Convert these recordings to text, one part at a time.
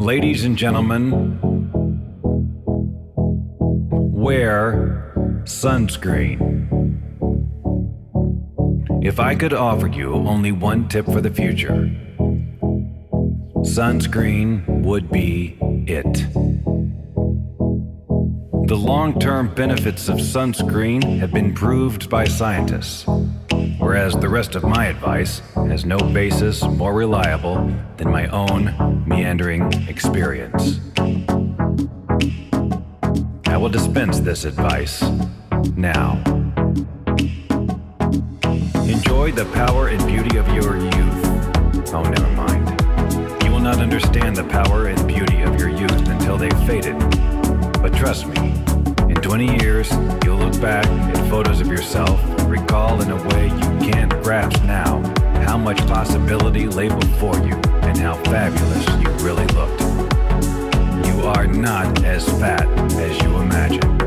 ladies and gentlemen, wear sunscreen. If I could offer you only one tip for the future, sunscreen would be it. The long term benefits of sunscreen have been proved by scientists, whereas the rest of my advice has no basis more reliable than my own meandering experience. I will dispense this advice now. Enjoy the power and beauty of your youth. Oh, never mind. You will not understand the power and beauty of your youth until they've faded. But trust me, in 20 years, you'll look back at photos of yourself and recall in a way you can't grasp now how much possibility lay before you and how fabulous you really looked. You are not as fat as you imagine.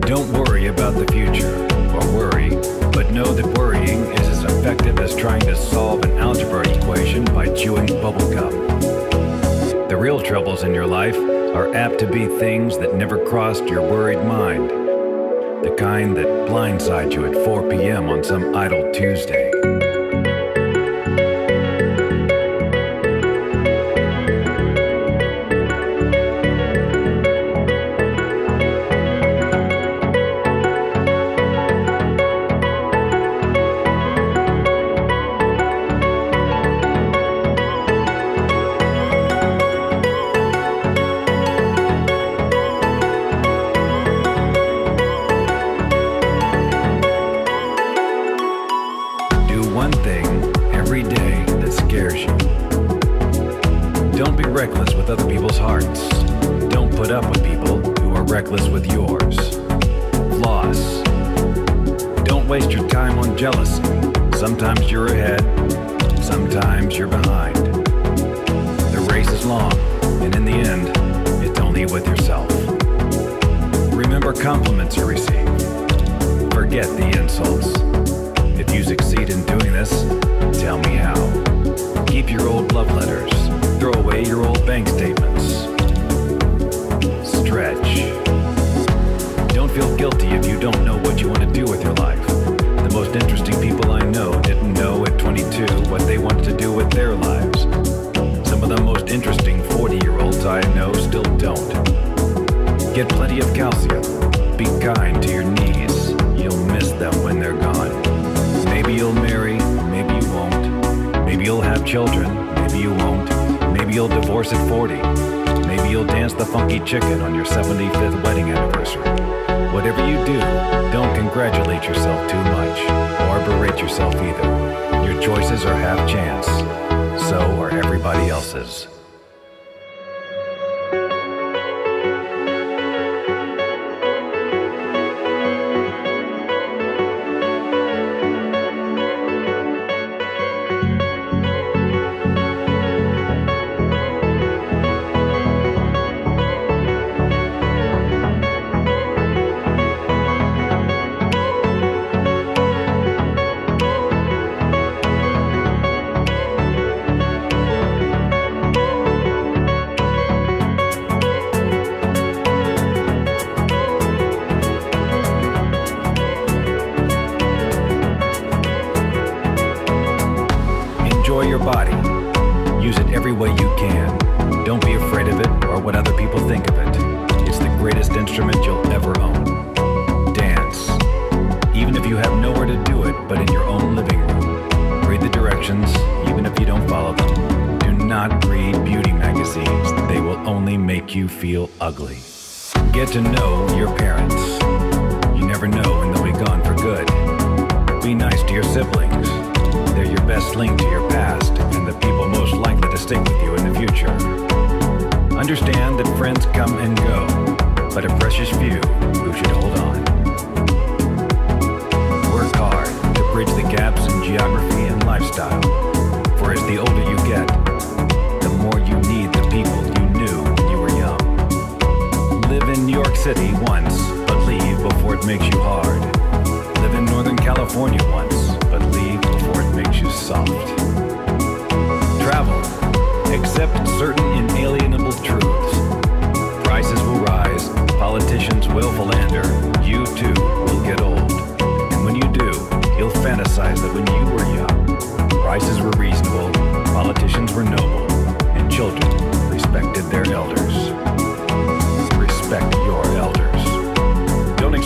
Don't worry about the future, or worry, but know that worrying is as effective as trying to solve an algebra equation by chewing bubblegum. The real troubles in your life are apt to be things that never crossed your worried mind. The kind that blindside you at 4 p.m. on some idle Tuesday.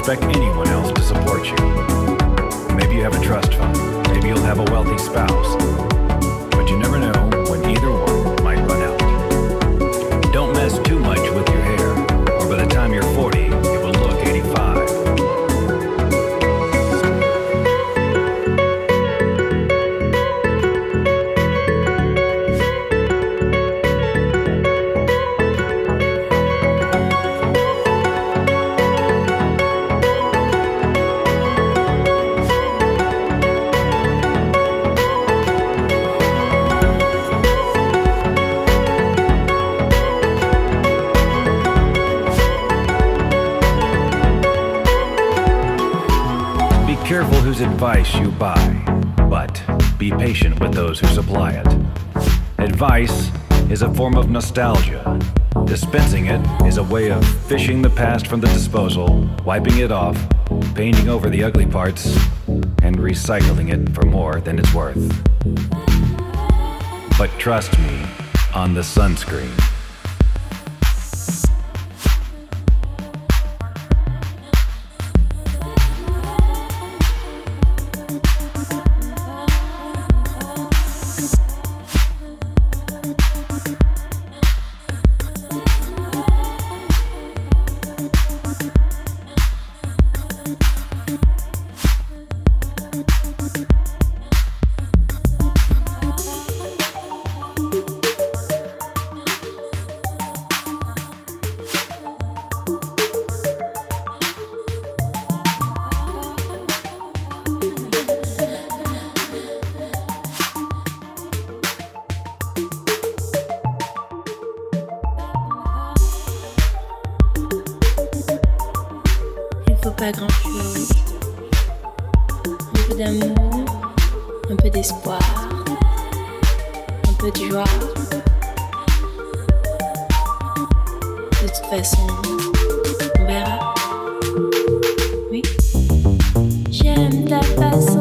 Expect anyone else to support you. Maybe you have a trust fund. Maybe you'll have a wealthy spouse. Advice you buy, but be patient with those who supply it. Advice is a form of nostalgia. Dispensing it is a way of fishing the past from the disposal, wiping it off, painting over the ugly parts, and recycling it for more than it's worth. But trust me on the sunscreen. Peu de toute façon, on verra. Oui. J'aime ta façon.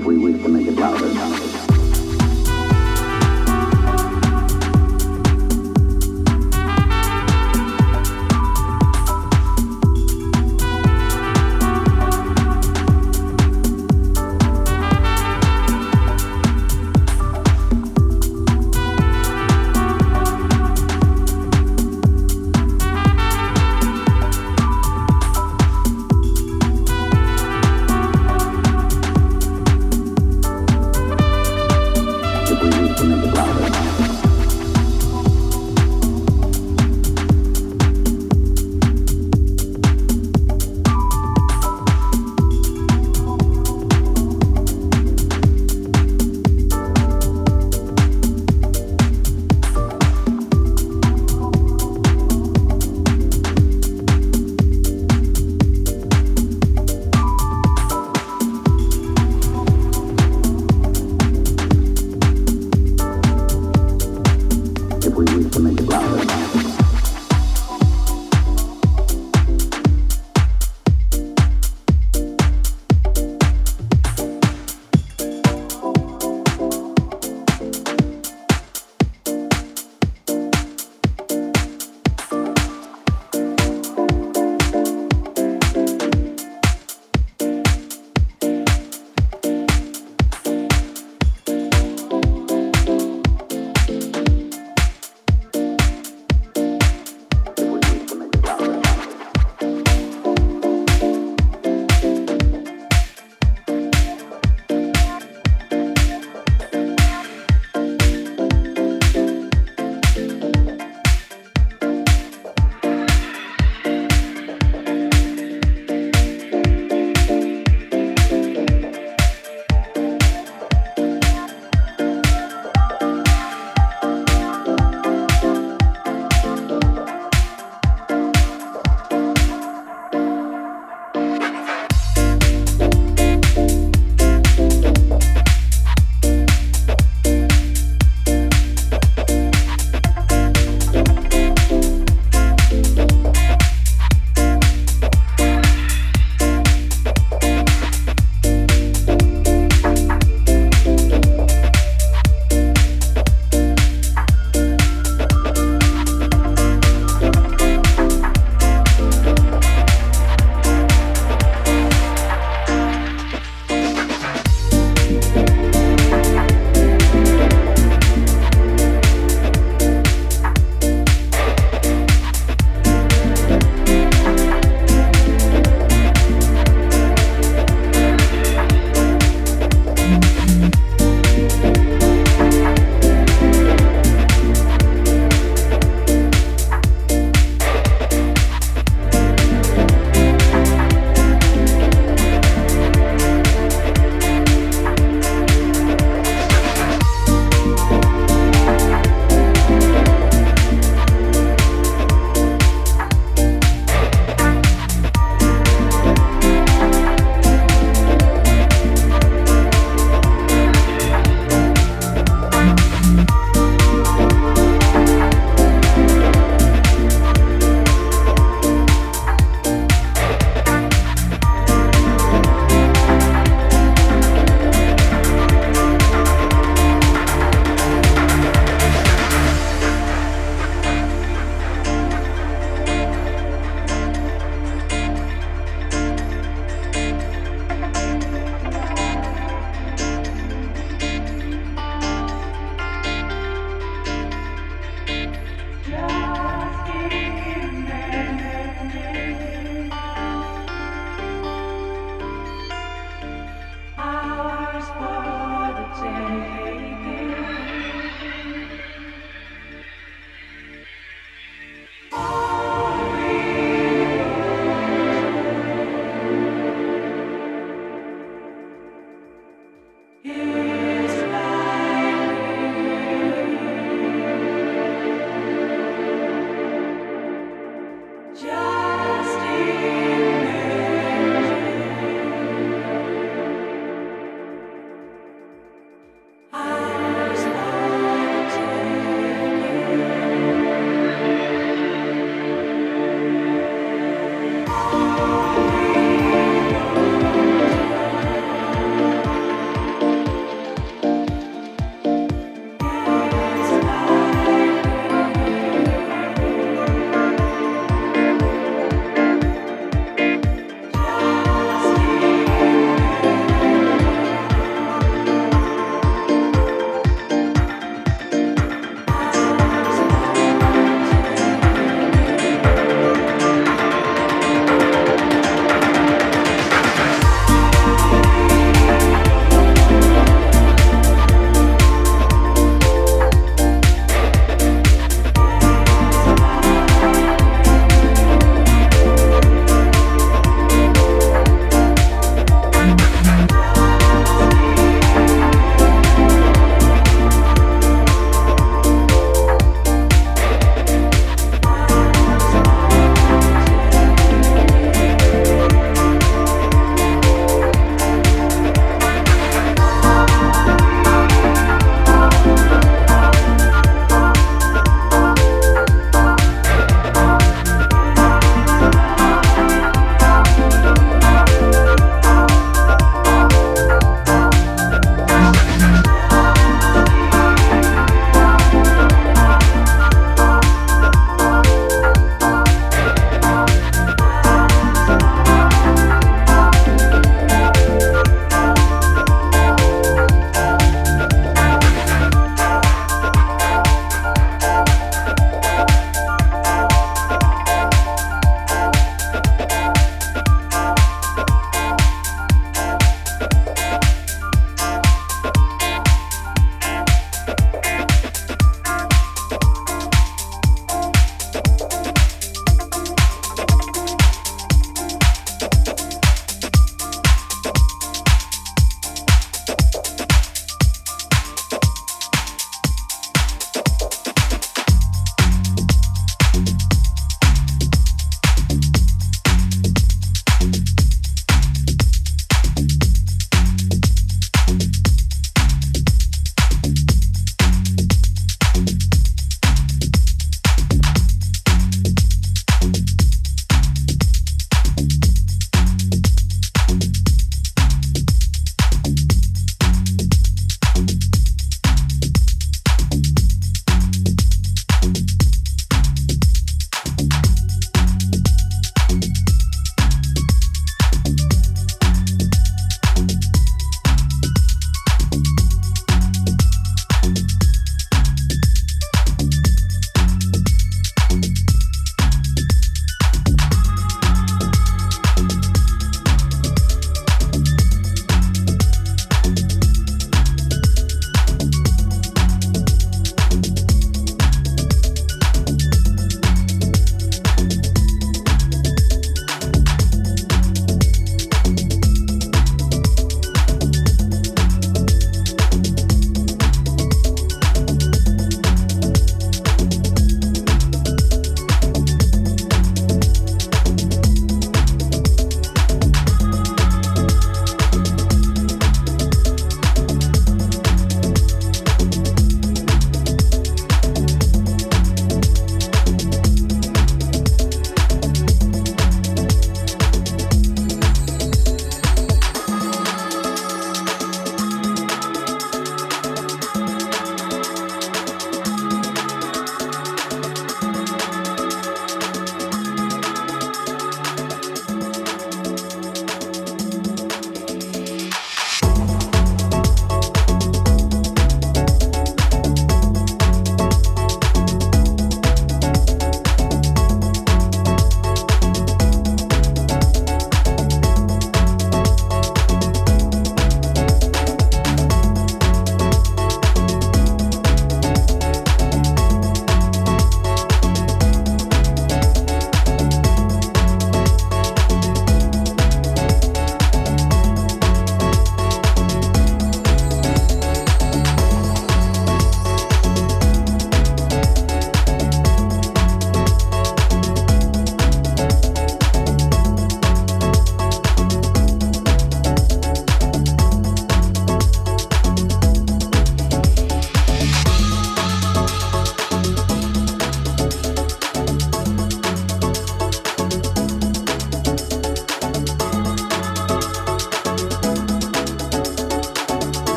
If we wish to make it louder,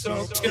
so can